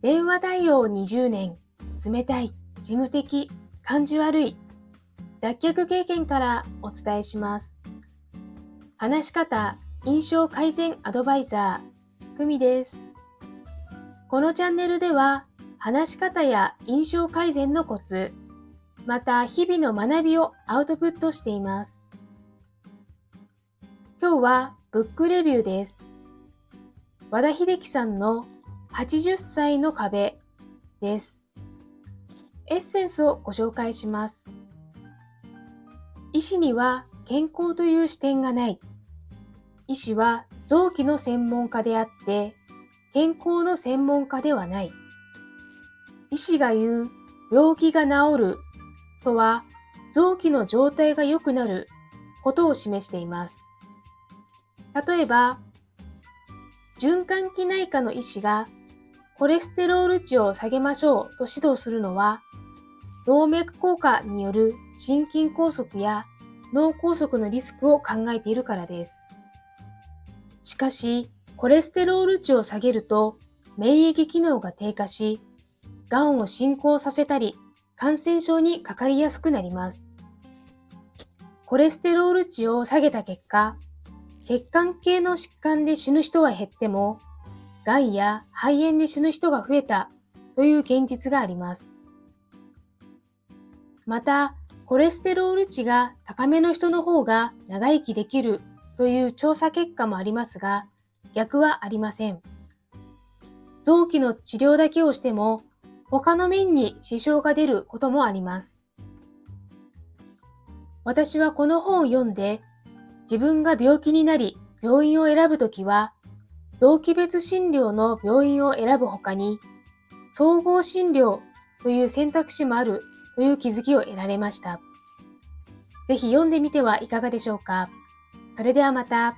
電話対応20年、冷たい、事務的、感じ悪い、脱却経験からお伝えします。話し方、印象改善アドバイザー、久美です。このチャンネルでは、話し方や印象改善のコツ、また日々の学びをアウトプットしています。今日はブックレビューです。和田秀樹さんの80歳の壁です。エッセンスをご紹介します。医師には健康という視点がない。医師は臓器の専門家であって、健康の専門家ではない。医師が言う病気が治るとは臓器の状態が良くなることを示しています。例えば、循環器内科の医師がコレステロール値を下げましょうと指導するのは、動脈硬化による心筋梗塞や脳梗塞のリスクを考えているからです。しかし、コレステロール値を下げると免疫機能が低下し、癌を進行させたり、感染症にかかりやすくなります。コレステロール値を下げた結果、血管系の疾患で死ぬ人は減っても、がんや肺炎で死ぬ人が増えたという現実があります。また、コレステロール値が高めの人の方が長生きできるという調査結果もありますが、逆はありません。臓器の治療だけをしても、他の面に支障が出ることもあります。私はこの本を読んで、自分が病気になり病院を選ぶときは、臓器別診療の病院を選ぶほかに、総合診療という選択肢もあるという気づきを得られました。ぜひ読んでみてはいかがでしょうか。それではまた。